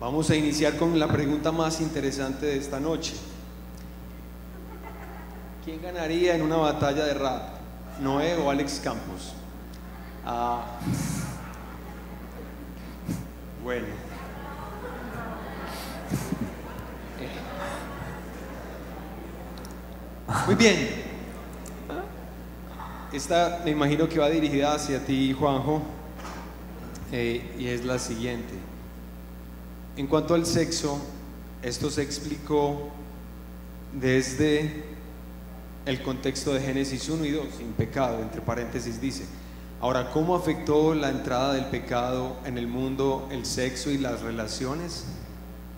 Vamos a iniciar con la pregunta más interesante de esta noche. ¿Quién ganaría en una batalla de rap? ¿Noé o Alex Campos? Ah, bueno. Muy bien. Esta me imagino que va dirigida hacia ti, Juanjo, eh, y es la siguiente. En cuanto al sexo, esto se explicó desde el contexto de Génesis 1 y 2, sin pecado, entre paréntesis dice. Ahora, ¿cómo afectó la entrada del pecado en el mundo el sexo y las relaciones?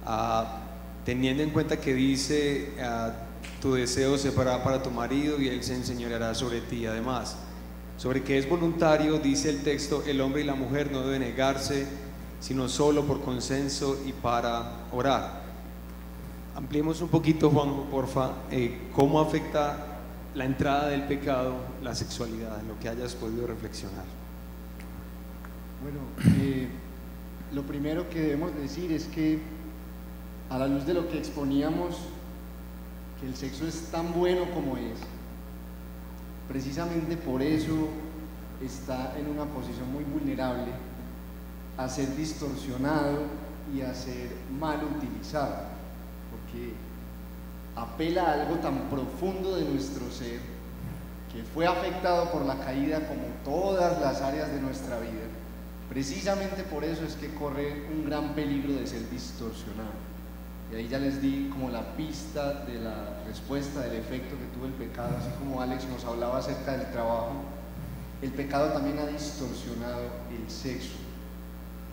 Ah, teniendo en cuenta que dice, ah, tu deseo se para para tu marido y él se enseñoreará sobre ti. Además, sobre que es voluntario, dice el texto, el hombre y la mujer no deben negarse, sino solo por consenso y para orar. Ampliemos un poquito, Juan, porfa, eh, cómo afecta la entrada del pecado, la sexualidad, en lo que hayas podido reflexionar. Bueno, eh, lo primero que debemos decir es que a la luz de lo que exponíamos, que el sexo es tan bueno como es, precisamente por eso está en una posición muy vulnerable a ser distorsionado y a ser mal utilizado, porque apela a algo tan profundo de nuestro ser que fue afectado por la caída como todas las áreas de nuestra vida. Precisamente por eso es que corre un gran peligro de ser distorsionado. Y ahí ya les di como la pista de la respuesta del efecto que tuvo el pecado, así como Alex nos hablaba acerca del trabajo. El pecado también ha distorsionado el sexo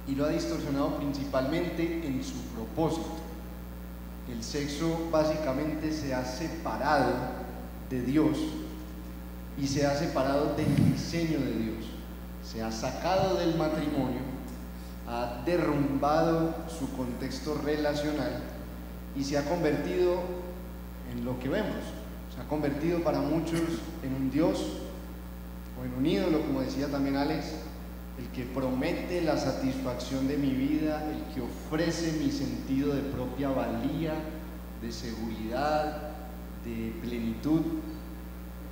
y lo ha distorsionado principalmente en su propósito. El sexo básicamente se ha separado de Dios y se ha separado del diseño de Dios. Se ha sacado del matrimonio, ha derrumbado su contexto relacional y se ha convertido en lo que vemos. Se ha convertido para muchos en un Dios o en un ídolo, como decía también Alex, el que promete la satisfacción de mi vida, el que ofrece mi sentido de propia valía, de seguridad, de plenitud,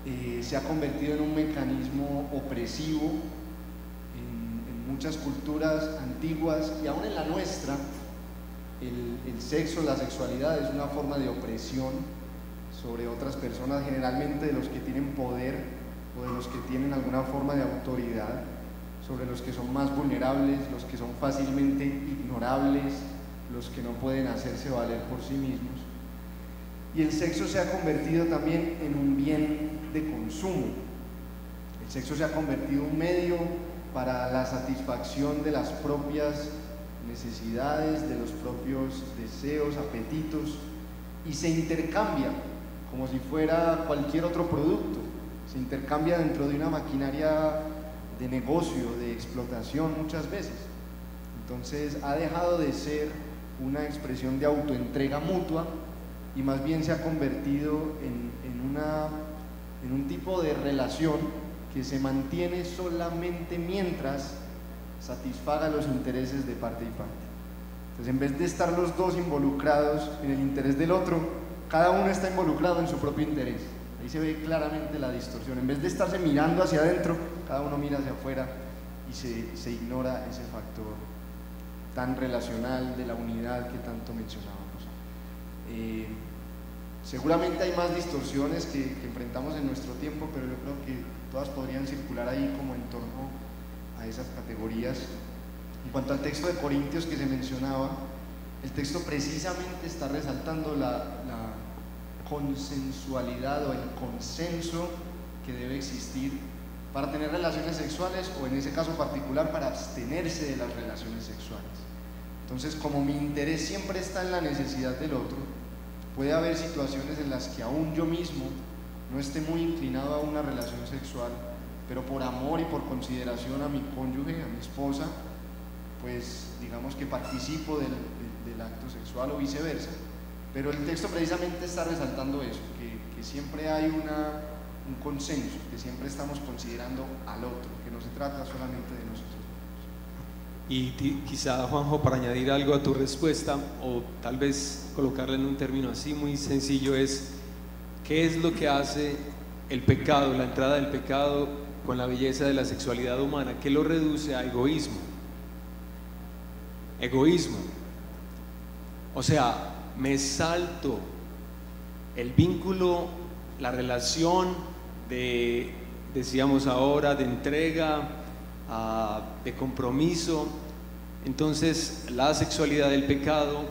eh, se ha convertido en un mecanismo opresivo en, muchas culturas antiguas y aún en la nuestra. El sexo, la sexualidad es una forma de opresión sobre otras personas, generalmente de los que tienen poder o de los que tienen alguna forma de autoridad sobre los que son más vulnerables, los que son fácilmente ignorables, los que no pueden hacerse valer por sí mismos. Y el sexo se ha convertido también en un bien de consumo. El sexo se ha convertido en un medio para la satisfacción de las propias necesidades, de los propios deseos, apetitos, y se intercambia como si fuera cualquier otro producto. Se intercambia dentro de una maquinaria de negocio, de explotación muchas veces. Entonces ha dejado de ser una expresión de autoentrega mutua y más bien se ha convertido en, en, un tipo de relación que se mantiene solamente mientras satisfaga los intereses de parte y parte. Entonces en vez de estar los dos involucrados en el interés del otro, cada uno está involucrado en su propio interés. Ahí se ve claramente la distorsión. En vez de estarse mirando hacia adentro, cada uno mira hacia afuera y se, ignora ese factor tan relacional de la unidad que tanto mencionábamos. Eh, seguramente hay más distorsiones que, que, enfrentamos en nuestro tiempo, pero yo creo que todas podrían circular ahí como en torno a esas categorías. En cuanto al texto de Corintios que se mencionaba, el texto precisamente está resaltando la consensualidad o el consenso que debe existir para tener relaciones sexuales o en ese caso particular para abstenerse de las relaciones sexuales. Entonces, como mi interés siempre está en la necesidad del otro, puede haber situaciones en las que aún yo mismo no esté muy inclinado a una relación sexual, pero por amor y por consideración a mi cónyuge, a mi esposa, pues digamos que participo del, del, del acto sexual o viceversa. Pero el texto precisamente está resaltando eso, que, que siempre hay una, un consenso, que siempre estamos considerando al otro, que no se trata solamente de nosotros. Y quizá, Juanjo, para añadir algo a tu respuesta, o tal vez colocarla en un término así muy sencillo, es ¿qué es lo que hace el pecado, la entrada del pecado con la belleza de la sexualidad humana? ¿Qué lo reduce a egoísmo? Egoísmo. O sea, me salto el vínculo, la relación de, decíamos ahora, de entrega, ah, de compromiso. Entonces, la sexualidad del pecado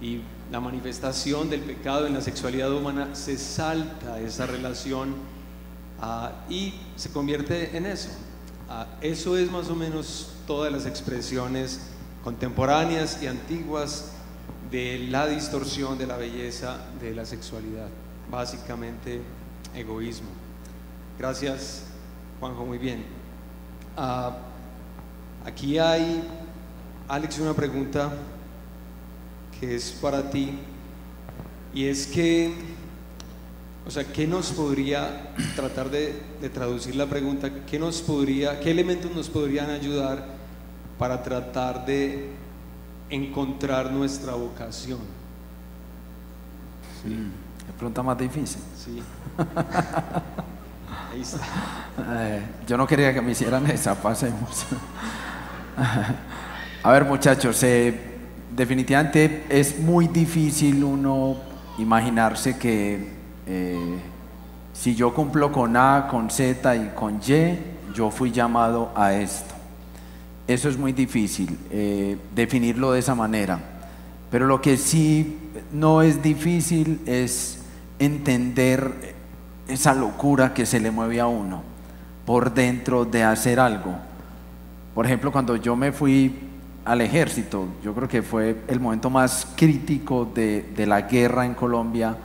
y la manifestación del pecado en la sexualidad humana se salta esa relación ah, y se convierte en eso. Ah, eso es más o menos todas las expresiones contemporáneas y antiguas de la distorsión de la belleza de la sexualidad. Básicamente egoísmo. Gracias, Juanjo, muy bien. Ah, aquí hay, Alex, una pregunta que es para ti y es que, o sea, ¿qué nos podría, tratar de, de traducir la pregunta, ¿qué nos podría, qué elementos nos podrían ayudar para tratar de encontrar nuestra vocación. Sí. ¿Qué pregunta más difícil? Sí. Ahí está. Eh, yo no quería que me hicieran esa, pasemos. A ver muchachos, eh, definitivamente es muy difícil uno imaginarse que eh, si yo cumplo con A, con Z y con Y, yo fui llamado a esto. Eso es muy difícil eh, definirlo de esa manera. Pero lo que sí no es difícil es entender esa locura que se le mueve a uno por dentro de hacer algo. Por ejemplo, cuando yo me fui al ejército, yo creo que fue el momento más crítico de, de la guerra en Colombia.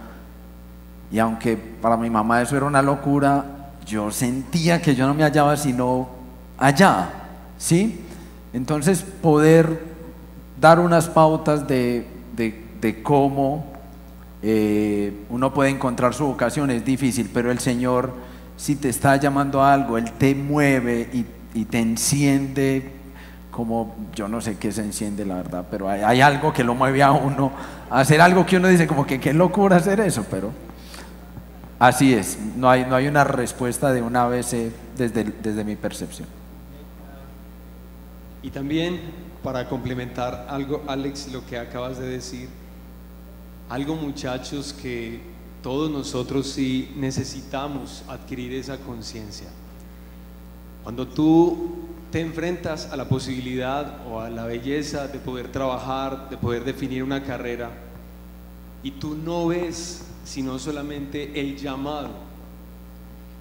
Y aunque para mi mamá eso era una locura, yo sentía que yo no me hallaba sino allá, ¿sí? Entonces, poder dar unas pautas de, cómo eh, uno puede encontrar su vocación es difícil, pero el Señor, si te está llamando a algo, Él te mueve y, te enciende como yo no sé qué se enciende la verdad, pero hay, algo que lo mueve a uno a hacer algo que uno dice como que qué locura hacer eso, pero así es, no hay, no hay una respuesta de una vez eh, desde, desde mi percepción. Y también para complementar algo, Alex, lo que acabas de decir, algo muchachos que todos nosotros sí necesitamos adquirir esa conciencia. Cuando tú te enfrentas a la posibilidad o a la belleza de poder trabajar, de poder definir una carrera, y tú no ves sino solamente el llamado,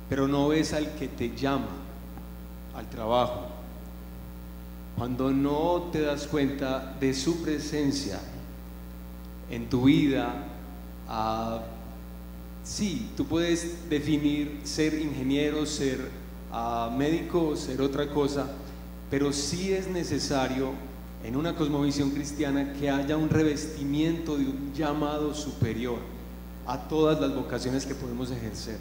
pero no ves al que te llama al trabajo, cuando no te das cuenta de su presencia en tu vida, uh, sí, tú puedes definir ser ingeniero, ser uh, médico, ser otra cosa, pero sí es necesario en una cosmovisión cristiana que haya un revestimiento de un llamado superior a todas las vocaciones que podemos ejercer.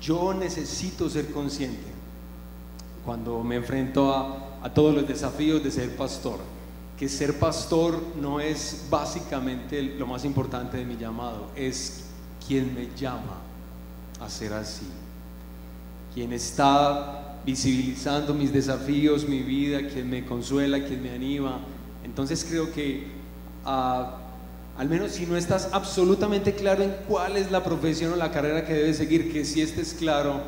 Yo necesito ser consciente cuando me enfrento a a todos los desafíos de ser pastor. Que ser pastor no es básicamente lo más importante de mi llamado, es quien me llama a ser así. Quien está visibilizando mis desafíos, mi vida, quien me consuela, quien me anima. Entonces creo que ah, al menos si no estás absolutamente claro en cuál es la profesión o la carrera que debes seguir, que si estés claro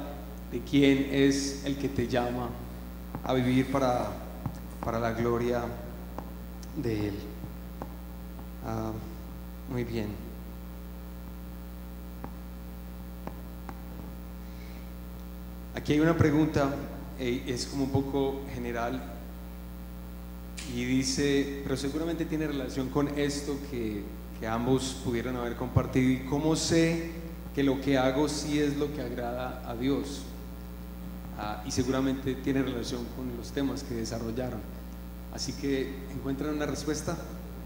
de quién es el que te llama a vivir para, para la gloria de Él. Ah, muy bien. Aquí hay una pregunta, eh, es como un poco general, y dice, pero seguramente tiene relación con esto que, que ambos pudieron haber compartido. ¿Y cómo sé que lo que hago sí es lo que agrada a Dios? Ah, y seguramente tiene relación con los temas que desarrollaron. Así que encuentran una respuesta,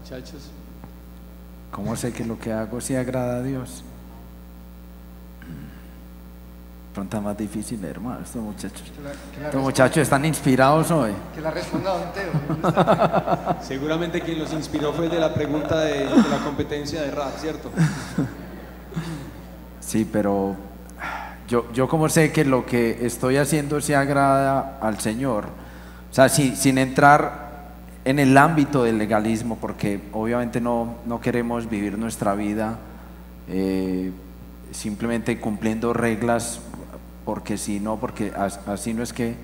muchachos. ¿Cómo sé que lo que hago sí agrada a Dios? pronto es más difícil, hermano, estos muchachos. Que la- que la Estos muchachos están inspirados hoy. Que la responda don Teo. Seguramente quien los inspiró fue el de la pregunta de, de la competencia de rap, ¿cierto? Sí, pero yo, yo como sé que lo que estoy haciendo se agrada al Señor, o sea, si- sin entrar en el ámbito del legalismo, porque obviamente no, no queremos vivir nuestra vida eh, simplemente cumpliendo reglas, porque si no, porque as- así no es que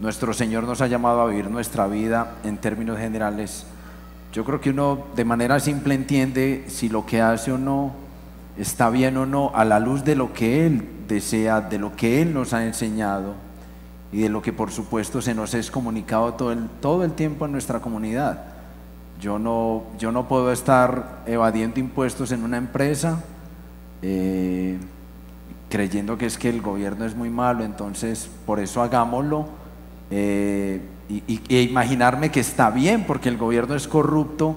nuestro Señor nos ha llamado a vivir nuestra vida en términos generales. Yo creo que uno de manera simple entiende si lo que hace o no está bien o no a la luz de lo que Él desea, de lo que Él nos ha enseñado y de lo que por supuesto se nos es comunicado todo el, todo el tiempo en nuestra comunidad. Yo no, yo no puedo estar evadiendo impuestos en una empresa eh, creyendo que es que el gobierno es muy malo, entonces por eso hagámoslo eh, y, e imaginarme que está bien porque el gobierno es corrupto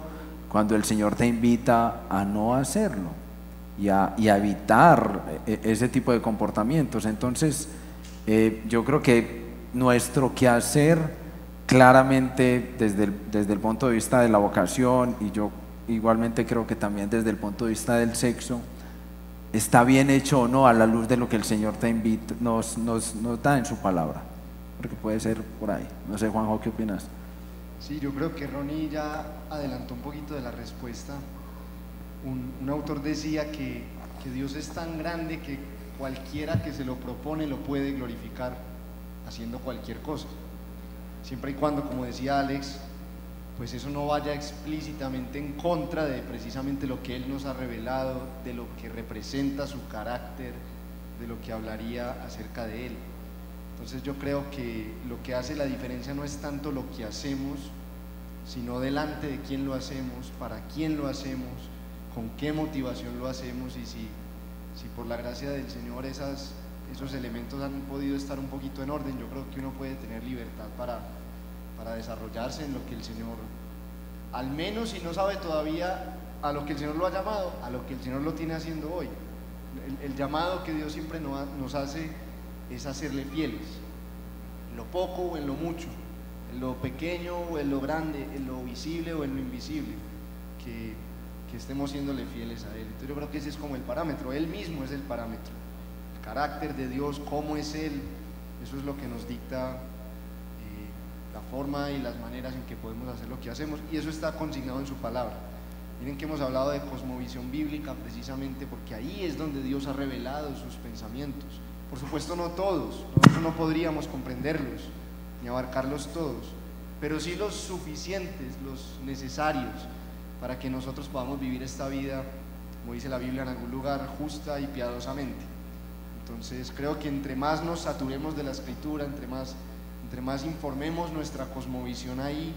cuando el Señor te invita a no hacerlo y a, y a evitar eh, ese tipo de comportamientos. Entonces, eh, yo creo que nuestro quehacer claramente desde el, desde el punto de vista de la vocación y yo igualmente creo que también desde el punto de vista del sexo, está bien hecho o no a la luz de lo que el Señor te invita, nos, nos, nos da en su palabra. Porque puede ser por ahí. No sé, Juanjo, ¿qué opinas? Sí, yo creo que Ronnie ya adelantó un poquito de la respuesta. Un, autor decía que, que Dios es tan grande que cualquiera que se lo propone lo puede glorificar haciendo cualquier cosa. Siempre y cuando, como decía Alex, pues eso no vaya explícitamente en contra de precisamente lo que Él nos ha revelado, de lo que representa su carácter, de lo que hablaría acerca de Él. Entonces yo creo que lo que hace la diferencia no es tanto lo que hacemos, sino delante de quién lo hacemos, para quién lo hacemos, con qué motivación lo hacemos y si, si por la gracia del Señor esas, esos elementos han podido estar un poquito en orden, yo creo que uno puede tener libertad para, para desarrollarse en lo que el Señor, al menos si no sabe todavía a lo que el Señor lo ha llamado, a lo que el Señor lo tiene haciendo hoy. El, llamado que Dios siempre nos hace es hacerle fieles, en lo poco o en lo mucho, en lo pequeño o en lo grande, en lo visible o en lo invisible, que, que estemos siéndole fieles a Él. Entonces yo creo que ese es como el parámetro, Él mismo es el parámetro, el carácter de Dios, cómo es Él, eso es lo que nos dicta eh, la forma y las maneras en que podemos hacer lo que hacemos, y eso está consignado en su palabra. Miren que hemos hablado de cosmovisión bíblica precisamente porque ahí es donde Dios ha revelado sus pensamientos. Por supuesto no todos, nosotros no podríamos comprenderlos ni abarcarlos todos, pero sí los suficientes, los necesarios para que nosotros podamos vivir esta vida, como dice la Biblia, en algún lugar justa y piadosamente. Entonces creo que entre más nos saturemos de la escritura, entre más, entre más informemos nuestra cosmovisión ahí,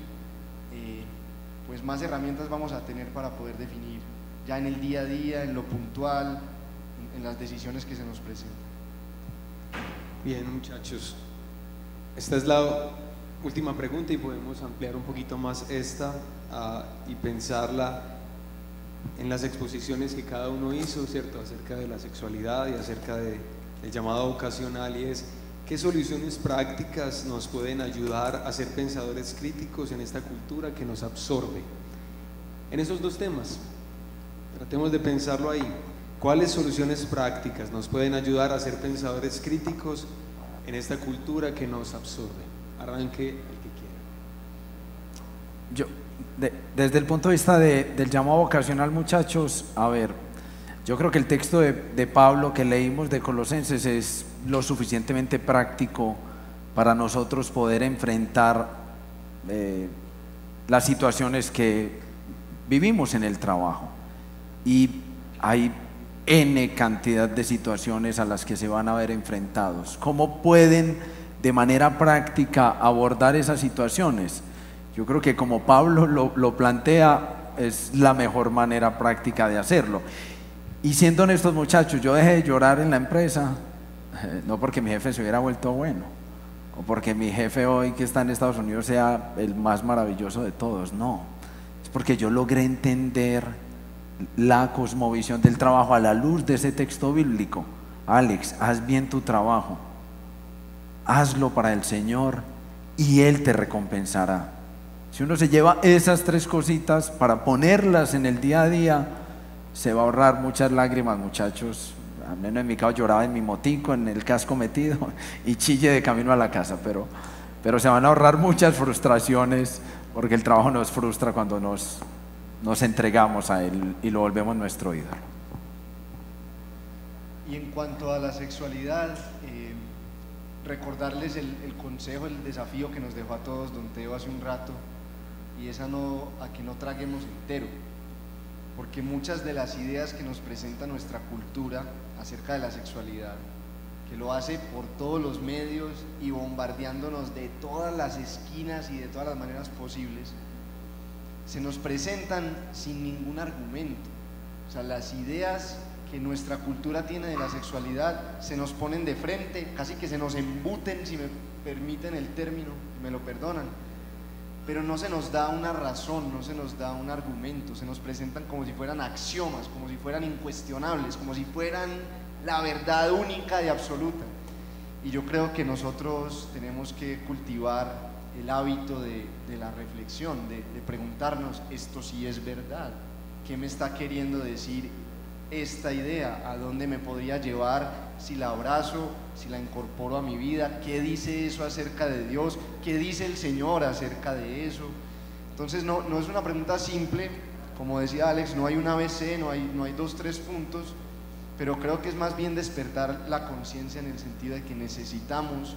eh, pues más herramientas vamos a tener para poder definir ya en el día a día, en lo puntual, en, en las decisiones que se nos presentan. Bien, muchachos. Esta es la última pregunta y podemos ampliar un poquito más esta ah, y pensarla en las exposiciones que cada uno hizo, ¿cierto? Acerca de la sexualidad y acerca de- del llamado vocacional y es qué soluciones prácticas nos pueden ayudar a ser pensadores críticos en esta cultura que nos absorbe. En esos dos temas, tratemos de pensarlo ahí. ¿Cuáles soluciones prácticas nos pueden ayudar a ser pensadores críticos en esta cultura que nos absorbe? Arranque el que quiera. Yo, de- desde el punto de vista de- del llamado vocacional, muchachos, a ver, yo creo que el texto de, de Pablo que leímos de Colosenses es lo suficientemente práctico para nosotros poder enfrentar eh, las situaciones que vivimos en el trabajo. Y hay N cantidad de situaciones a las que se van a ver enfrentados. ¿Cómo pueden de manera práctica abordar esas situaciones? Yo creo que como Pablo lo, plantea, es la mejor manera práctica de hacerlo. Y siendo honestos muchachos, yo dejé de llorar en la empresa, eh, no porque mi jefe se hubiera vuelto bueno, o porque mi jefe hoy que está en Estados Unidos sea el más maravilloso de todos, no. Es porque yo logré entender la cosmovisión del trabajo a la luz de ese texto bíblico. Alex, haz bien tu trabajo, hazlo para el Señor y Él te recompensará. Si uno se lleva esas tres cositas para ponerlas en el día a día, se va a ahorrar muchas lágrimas, muchachos. Al menos en mi caso lloraba en mi motico, en el casco metido y chille de camino a la casa, pero, pero se van a ahorrar muchas frustraciones porque el trabajo nos frustra cuando nos, nos entregamos a Él y lo volvemos nuestro ídolo. Y en cuanto a la sexualidad, eh, recordarles el, el, consejo, el desafío que nos dejó a todos Don Teo hace un rato, y esa no, a que no traguemos entero, porque muchas de las ideas que nos presenta nuestra cultura acerca de la sexualidad, que lo hace por todos los medios y bombardeándonos de todas las esquinas y de todas las maneras posibles, se nos presentan sin ningún argumento. O sea, las ideas que nuestra cultura tiene de la sexualidad se nos ponen de frente, casi que se nos embuten, si me permiten el término, me lo perdonan, pero no se nos da una razón, no se nos da un argumento, se nos presentan como si fueran axiomas, como si fueran incuestionables, como si fueran la verdad única y absoluta. Y yo creo que nosotros tenemos que cultivar el hábito de, la reflexión, de, de preguntarnos, esto sí es verdad, ¿qué me está queriendo decir esta idea? ¿A dónde me podría llevar si la abrazo, si la incorporo a mi vida? ¿Qué dice eso acerca de Dios? ¿Qué dice el Señor acerca de eso? Entonces no, no es una pregunta simple, como decía Alex, no hay un ABC, no hay, no hay dos, tres puntos, pero creo que es más bien despertar la conciencia en el sentido de que necesitamos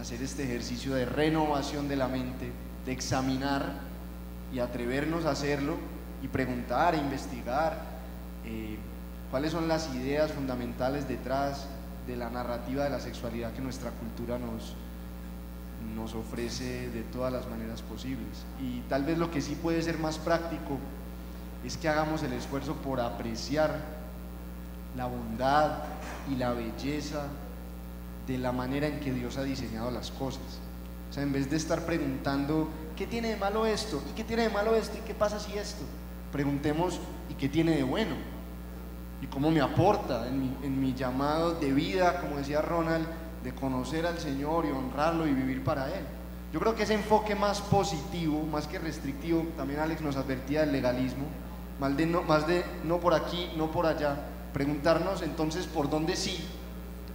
hacer este ejercicio de renovación de la mente, de examinar y atrevernos a hacerlo y preguntar investigar eh, cuáles son las ideas fundamentales detrás de la narrativa de la sexualidad que nuestra cultura nos, nos ofrece de todas las maneras posibles. Y tal vez lo que sí puede ser más práctico es que hagamos el esfuerzo por apreciar la bondad y la belleza de la manera en que Dios ha diseñado las cosas. O sea, en vez de estar preguntando, ¿qué tiene de malo esto? ¿Y qué tiene de malo esto? ¿Y qué pasa si esto? Preguntemos, ¿y qué tiene de bueno? ¿Y cómo me aporta en mi, en llamado de vida, como decía Ronald, de conocer al Señor y honrarlo y vivir para Él? Yo creo que ese enfoque más positivo, más que restrictivo, también Alex nos advertía del legalismo, más de no, más de no por aquí, no por allá, preguntarnos entonces por dónde sí.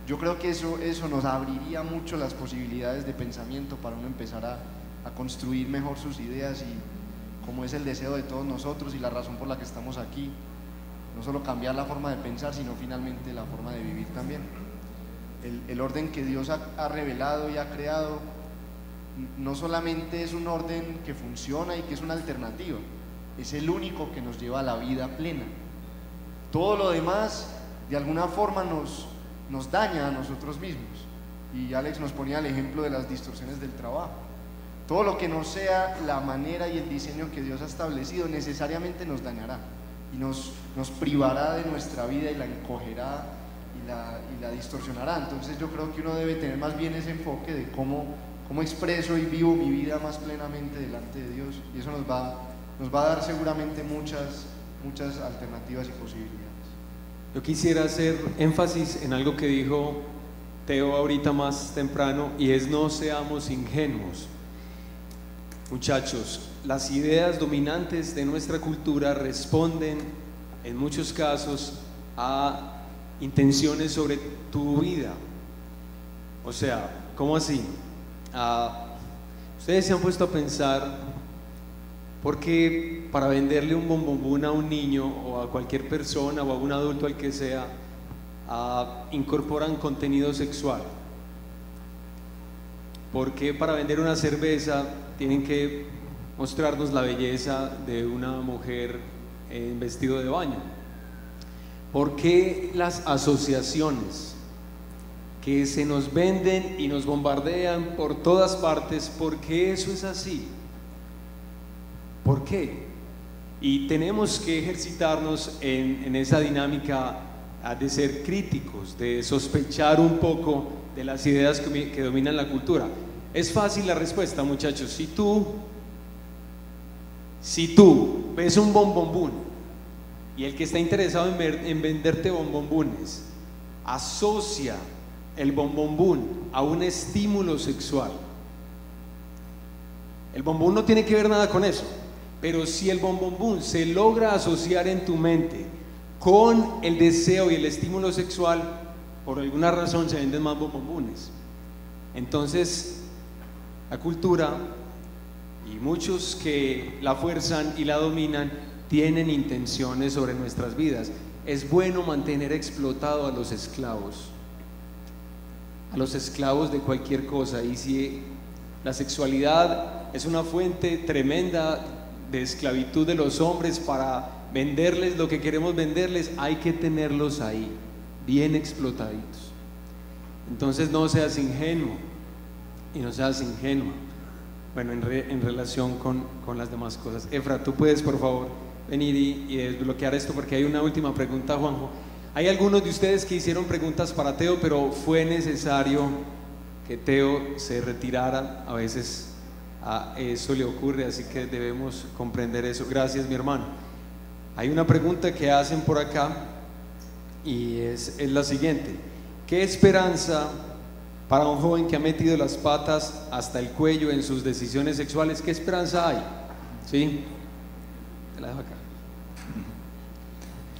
Yo creo que eso, eso nos abriría mucho las posibilidades de pensamiento para uno empezar a, a construir mejor sus ideas y como es el deseo de todos nosotros y la razón por la que estamos aquí, no solo cambiar la forma de pensar, sino finalmente la forma de vivir también. El, el orden que Dios ha, ha revelado y ha creado no solamente es un orden que funciona y que es una alternativa, es el único que nos lleva a la vida plena. Todo lo demás de alguna forma nos, nos daña a nosotros mismos. Y Alex nos ponía el ejemplo de las distorsiones del trabajo. Todo lo que no sea la manera y el diseño que Dios ha establecido necesariamente nos dañará y nos, nos privará de nuestra vida y la encogerá y la, y la distorsionará. Entonces yo creo que uno debe tener más bien ese enfoque de cómo, cómo expreso y vivo mi vida más plenamente delante de Dios. Y eso nos va, nos va a dar seguramente muchas, muchas alternativas y posibilidades. Yo quisiera hacer énfasis en algo que dijo Teo ahorita más temprano y es no seamos ingenuos. Muchachos, las ideas dominantes de nuestra cultura responden en muchos casos a intenciones sobre tu vida. O sea, ¿cómo así? Ah, Ustedes se han puesto a pensar por qué para venderle un bombombón a un niño o a cualquier persona o a un adulto al que sea, ah, incorporan contenido sexual. ¿Por qué para vender una cerveza tienen que mostrarnos la belleza de una mujer en vestido de baño? ¿Por qué las asociaciones que se nos venden y nos bombardean por todas partes, por qué eso es así? ¿Por qué? Y tenemos que ejercitarnos en, esa dinámica de ser críticos, de sospechar un poco de las ideas que dominan la cultura. Es fácil la respuesta, muchachos. Si tú, si tú ves un bombombún y el que está interesado en, ver- en venderte bombombunes asocia el bombombún a un estímulo sexual, el bombón no tiene que ver nada con eso, pero si el bombombún se logra asociar en tu mente con el deseo y el estímulo sexual, por alguna razón se venden más bombombunes. Entonces, la cultura y muchos que la fuerzan y la dominan tienen intenciones sobre nuestras vidas. Es bueno mantener explotado a los esclavos, a los esclavos de cualquier cosa. Y si la sexualidad es una fuente tremenda de esclavitud de los hombres para venderles lo que queremos venderles, hay que tenerlos ahí, bien explotaditos. Entonces no seas ingenuo y no seas ingenua. Bueno, en, relación con, las demás cosas. Efra, tú puedes por favor venir y, y desbloquear esto porque hay una última pregunta, Juanjo. Hay algunos de ustedes que hicieron preguntas para Teo, pero fue necesario que Teo se retirara. A veces eso le ocurre, así que debemos comprender eso. Gracias, mi hermano. Hay una pregunta que hacen por acá y es, es la siguiente. ¿Qué esperanza para un joven que ha metido las patas hasta el cuello en sus decisiones sexuales, ¿qué esperanza hay? ¿Sí? Te la dejo acá.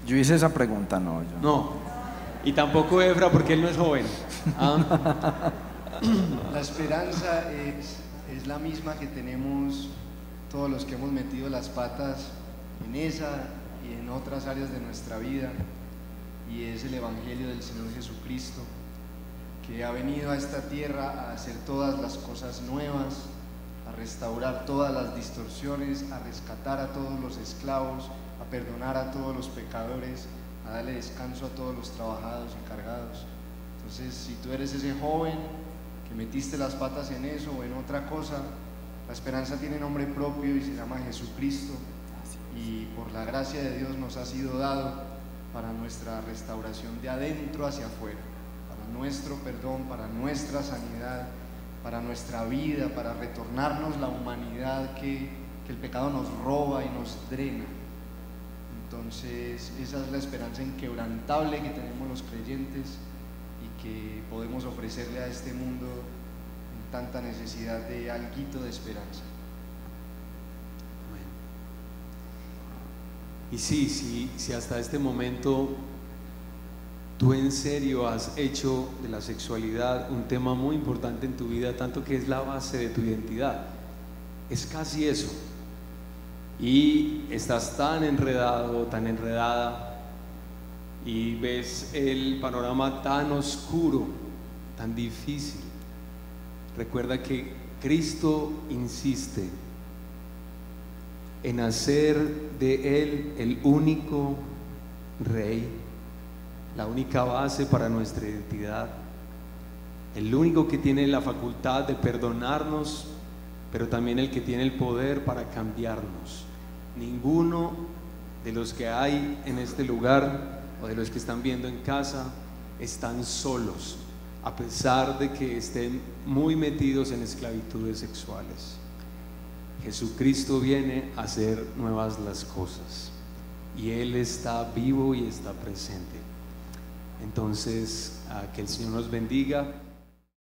Yo hice esa pregunta, no. Yo. No. Y tampoco Efra porque él no es joven. Ah. La esperanza es, es la misma que tenemos todos los que hemos metido las patas en esa y en otras áreas de nuestra vida. Y es el Evangelio del Señor Jesucristo que ha venido a esta tierra a hacer todas las cosas nuevas, a restaurar todas las distorsiones, a rescatar a todos los esclavos, a perdonar a todos los pecadores, a darle descanso a todos los trabajados y cargados. Entonces, si tú eres ese joven que metiste las patas en eso o en otra cosa, la esperanza tiene nombre propio y se llama Jesucristo. Y por la gracia de Dios nos ha sido dado para nuestra restauración de adentro hacia afuera nuestro perdón, para nuestra sanidad, para nuestra vida, para retornarnos la humanidad que, el pecado nos roba y nos drena. Entonces, esa es la esperanza inquebrantable que tenemos los creyentes y que podemos ofrecerle a este mundo en tanta necesidad de alguito de esperanza. Y sí, sí, si hasta este momento Tú en serio has hecho de la sexualidad un tema muy importante en tu vida, tanto que es la base de tu identidad. Es casi eso. Y estás tan enredado, tan enredada, y ves el panorama tan oscuro, tan difícil. Recuerda que Cristo insiste en hacer de Él el único rey la única base para nuestra identidad, el único que tiene la facultad de perdonarnos, pero también el que tiene el poder para cambiarnos. Ninguno de los que hay en este lugar o de los que están viendo en casa están solos, a pesar de que estén muy metidos en esclavitudes sexuales. Jesucristo viene a hacer nuevas las cosas y Él está vivo y está presente. Entonces, que el Señor nos bendiga.